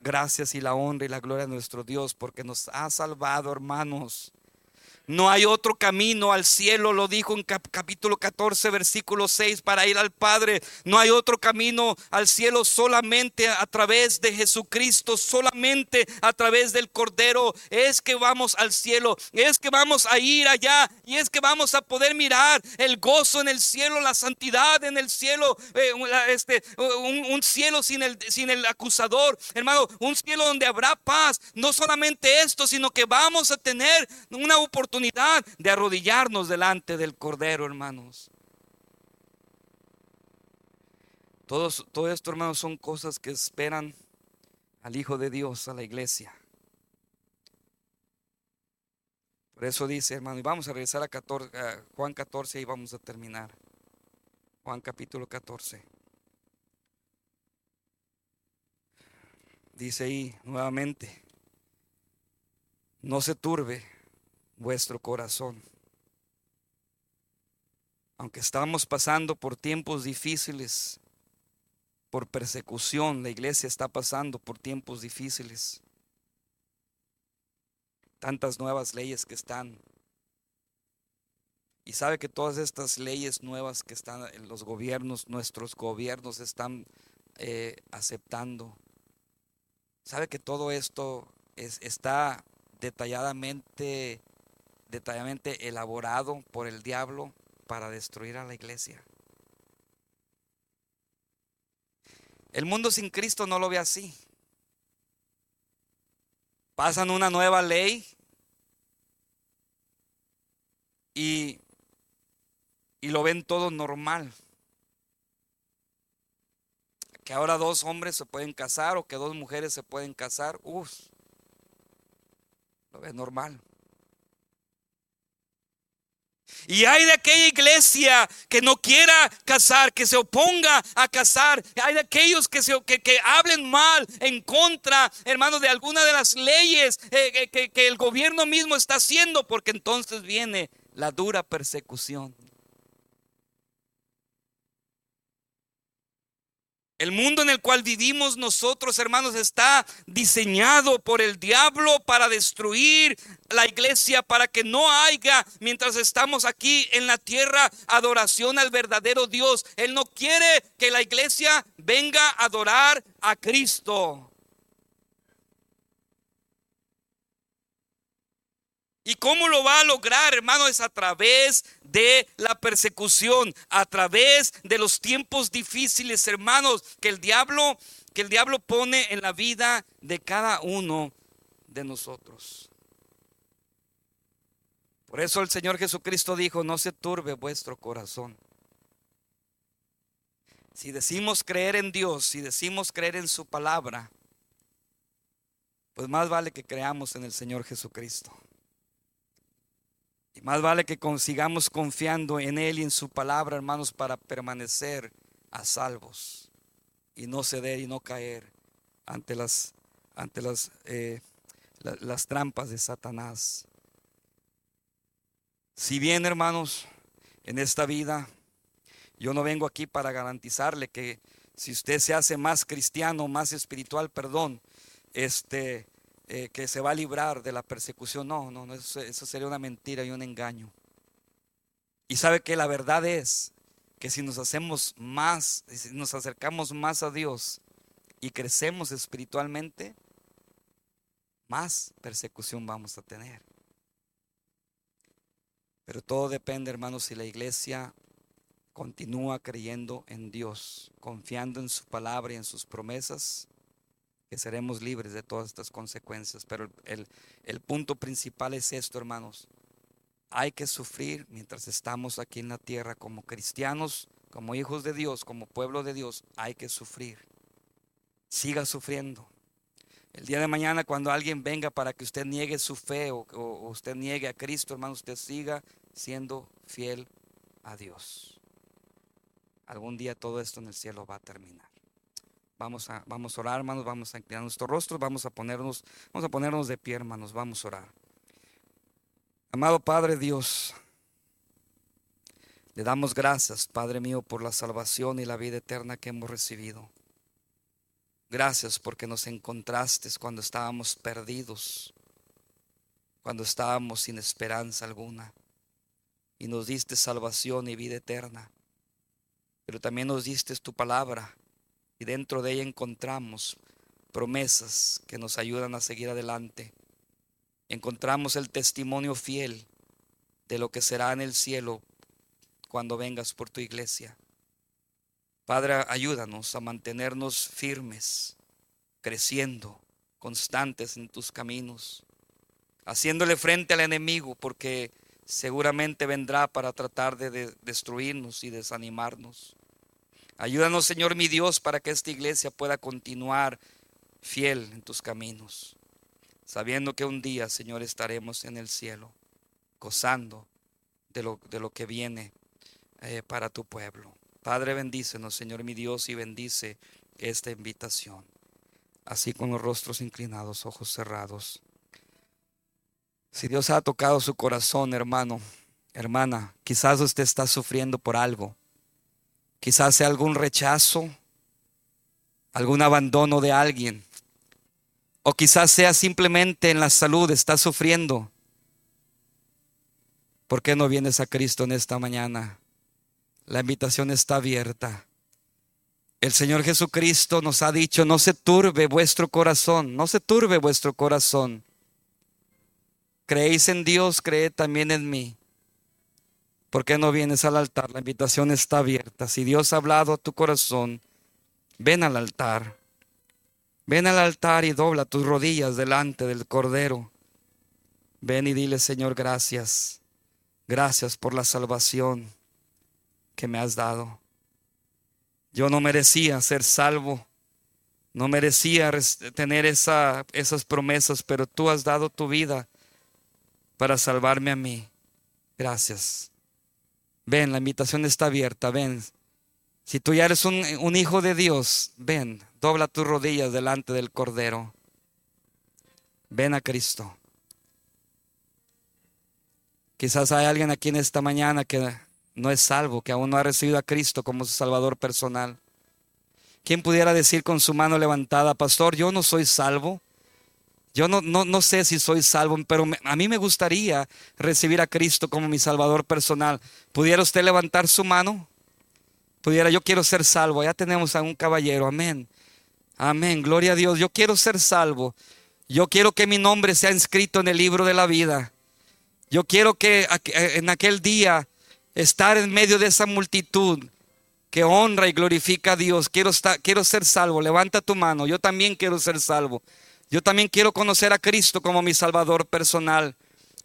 gracias y la honra y la gloria a nuestro Dios? Porque nos ha salvado, hermanos. No hay otro camino al cielo, lo dijo en capítulo 14, versículo 6, para ir al Padre. No hay otro camino al cielo solamente a través de Jesucristo, solamente a través del Cordero. Es que vamos al cielo, es que vamos a ir allá y es que vamos a poder mirar el gozo en el cielo, la santidad en el cielo, eh, este, un, cielo sin el, sin el acusador, hermano, un cielo donde habrá paz. No solamente esto, sino que vamos a tener una oportunidad de arrodillarnos delante del Cordero, hermanos. Todos, todo esto, hermanos, son cosas que esperan al Hijo de Dios, a la iglesia. Por eso dice, hermano, y vamos a regresar a, a Juan 14 y vamos a terminar. Juan capítulo 14. Dice ahí nuevamente, no se turbe vuestro corazón. Aunque estamos pasando por tiempos difíciles, por persecución, la iglesia está pasando por tiempos difíciles. Tantas nuevas leyes que están. Y sabe que todas estas leyes nuevas que están en los gobiernos, nuestros gobiernos están eh, aceptando. Sabe que todo esto es, está detalladamente, detalladamente elaborado por el diablo para destruir a la iglesia. El mundo sin Cristo no lo ve así. Pasan una nueva ley y, y lo ven todo normal. Que ahora dos hombres se pueden casar o que dos mujeres se pueden casar. Uf, lo ven normal. Y hay de aquella iglesia que no quiera casar, que se oponga a casar. Hay de aquellos que, se, que, hablen mal en contra, hermanos, de alguna de las leyes eh, que, que el gobierno mismo está haciendo, porque entonces viene la dura persecución. El mundo en el cual vivimos nosotros, hermanos, está diseñado por el diablo para destruir la iglesia, para que no haya, mientras estamos aquí en la tierra, adoración al verdadero Dios. Él no quiere que la iglesia venga a adorar a Cristo. ¿Y cómo lo va a lograr, hermano? Es a través de la persecución, a través de los tiempos difíciles, hermanos, que el diablo que el diablo pone en la vida de cada uno de nosotros. Por eso el Señor Jesucristo dijo, no se turbe vuestro corazón. Si decimos creer en Dios, si decimos creer en su palabra, pues más vale que creamos en el Señor Jesucristo. Y más vale que consigamos confiando en Él y en su palabra, hermanos, para permanecer a salvos y no ceder y no caer ante las, ante las, eh, las trampas de Satanás. Si bien, hermanos, en esta vida, yo no vengo aquí para garantizarle que si usted se hace más cristiano, más espiritual, perdón, este, eh, que se va a librar de la persecución. No, no, no eso, eso sería una mentira y un engaño. Y sabe que la verdad es que si nos hacemos más, si nos acercamos más a Dios y crecemos espiritualmente, más persecución vamos a tener. Pero todo depende, hermanos, si la iglesia continúa creyendo en Dios, confiando en su palabra y en sus promesas, que seremos libres de todas estas consecuencias. Pero el, el punto principal es esto, hermanos. Hay que sufrir mientras estamos aquí en la tierra como cristianos, como hijos de Dios, como pueblo de Dios. Hay que sufrir. Siga sufriendo. El día de mañana cuando alguien venga para que usted niegue su fe o, o usted niegue a Cristo, hermano, usted siga siendo fiel a Dios. Algún día todo esto en el cielo va a terminar. Vamos a, vamos a orar, hermanos, vamos a inclinar nuestros rostros, vamos a ponernos, vamos a ponernos de pie, hermanos, vamos a orar. Amado Padre Dios, le damos gracias, Padre mío, por la salvación y la vida eterna que hemos recibido. Gracias porque nos encontraste cuando estábamos perdidos, cuando estábamos sin esperanza alguna, y nos diste salvación y vida eterna. Pero también nos diste tu palabra y dentro de ella encontramos promesas que nos ayudan a seguir adelante. Encontramos el testimonio fiel de lo que será en el cielo cuando vengas por tu iglesia. Padre, ayúdanos a mantenernos firmes, creciendo, constantes en tus caminos, haciéndole frente al enemigo, porque seguramente vendrá para tratar de destruirnos y desanimarnos. Ayúdanos, Señor mi Dios, para que esta iglesia pueda continuar fiel en tus caminos, sabiendo que un día, Señor, estaremos en el cielo, gozando de lo, de lo que viene eh, para tu pueblo. Padre, bendícenos, Señor mi Dios, y bendice esta invitación. Así con los rostros inclinados, ojos cerrados. Si Dios ha tocado su corazón, hermano, hermana, quizás usted está sufriendo por algo. Quizás sea algún rechazo, algún abandono de alguien. O quizás sea simplemente en la salud, está sufriendo. ¿Por qué no vienes a Cristo en esta mañana? La invitación está abierta. El Señor Jesucristo nos ha dicho, no se turbe vuestro corazón, no se turbe vuestro corazón. Creéis en Dios, creed también en mí. ¿Por qué no vienes al altar? La invitación está abierta. Si Dios ha hablado a tu corazón, ven al altar. Ven al altar y dobla tus rodillas delante del Cordero. Ven y dile, Señor, gracias. Gracias por la salvación que me has dado. Yo no merecía ser salvo. No merecía tener esa, esas promesas, pero tú has dado tu vida para salvarme a mí. Gracias. Ven, la invitación está abierta, ven. Si tú ya eres un, hijo de Dios, ven, dobla tus rodillas delante del Cordero. Ven a Cristo. Quizás hay alguien aquí en esta mañana que no es salvo, que aún no ha recibido a Cristo como su Salvador personal. ¿Quién pudiera decir con su mano levantada, pastor, yo no soy salvo? Yo no, no, no sé si soy salvo, pero a mí me gustaría recibir a Cristo como mi Salvador personal. ¿Pudiera usted levantar su mano? Pudiera, yo quiero ser salvo. Ya tenemos a un caballero, amén. Amén, gloria a Dios. Yo quiero ser salvo. Yo quiero que mi nombre sea inscrito en el libro de la vida. Yo quiero que en aquel día estar en medio de esa multitud que honra y glorifica a Dios. Quiero, estar, quiero ser salvo. Levanta tu mano. Yo también quiero ser salvo. Yo también quiero conocer a Cristo como mi Salvador personal.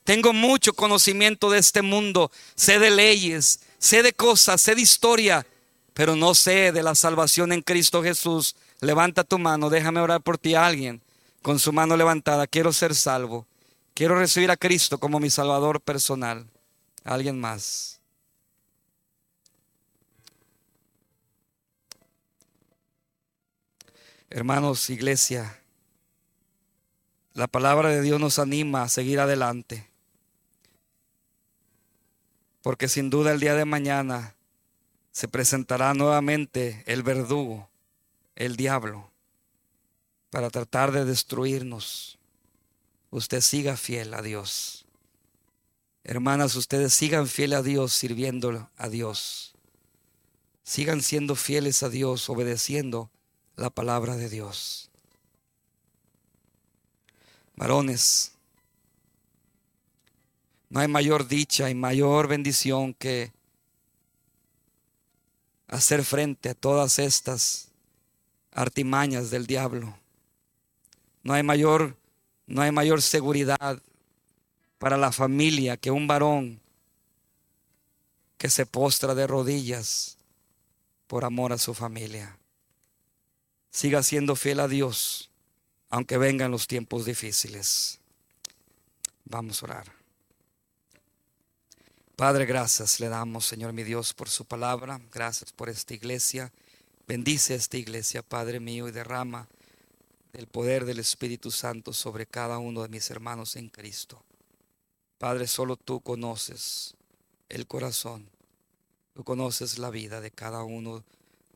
Tengo mucho conocimiento de este mundo. Sé de leyes, sé de cosas, sé de historia, pero no sé de la salvación en Cristo Jesús. Levanta tu mano. Déjame orar por ti alguien con su mano levantada. Quiero ser salvo. Quiero recibir a Cristo como mi Salvador personal. Alguien más. Hermanos, iglesia, la palabra de Dios nos anima a seguir adelante. Porque sin duda el día de mañana se presentará nuevamente el verdugo, el diablo, para tratar de destruirnos. Usted siga fiel a Dios. Hermanas, ustedes sigan fiel a Dios, sirviendo a Dios. Sigan siendo fieles a Dios, obedeciendo la palabra de Dios. Varones, no hay mayor dicha y mayor bendición que hacer frente a todas estas artimañas del diablo. No hay mayor no hay mayor seguridad para la familia que un varón que se postra de rodillas por amor a su familia. Siga siendo fiel a Dios, aunque vengan los tiempos difíciles. Vamos a orar. Padre, gracias le damos, Señor mi Dios, por su palabra. Gracias por esta iglesia. Bendice esta iglesia, Padre mío, y derrama el poder del Espíritu Santo sobre cada uno de mis hermanos en Cristo. Padre, solo tú conoces el corazón. Tú conoces la vida de cada uno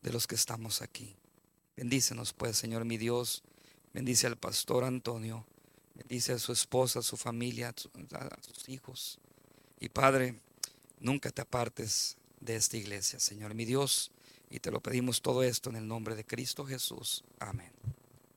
de los que estamos aquí. Bendícenos pues, Señor mi Dios. Bendice al pastor Antonio. Bendice a su esposa, a su familia, a sus hijos. Y Padre, nunca te apartes de esta iglesia, Señor mi Dios. Y te lo pedimos todo esto en el nombre de Cristo Jesús. Amén.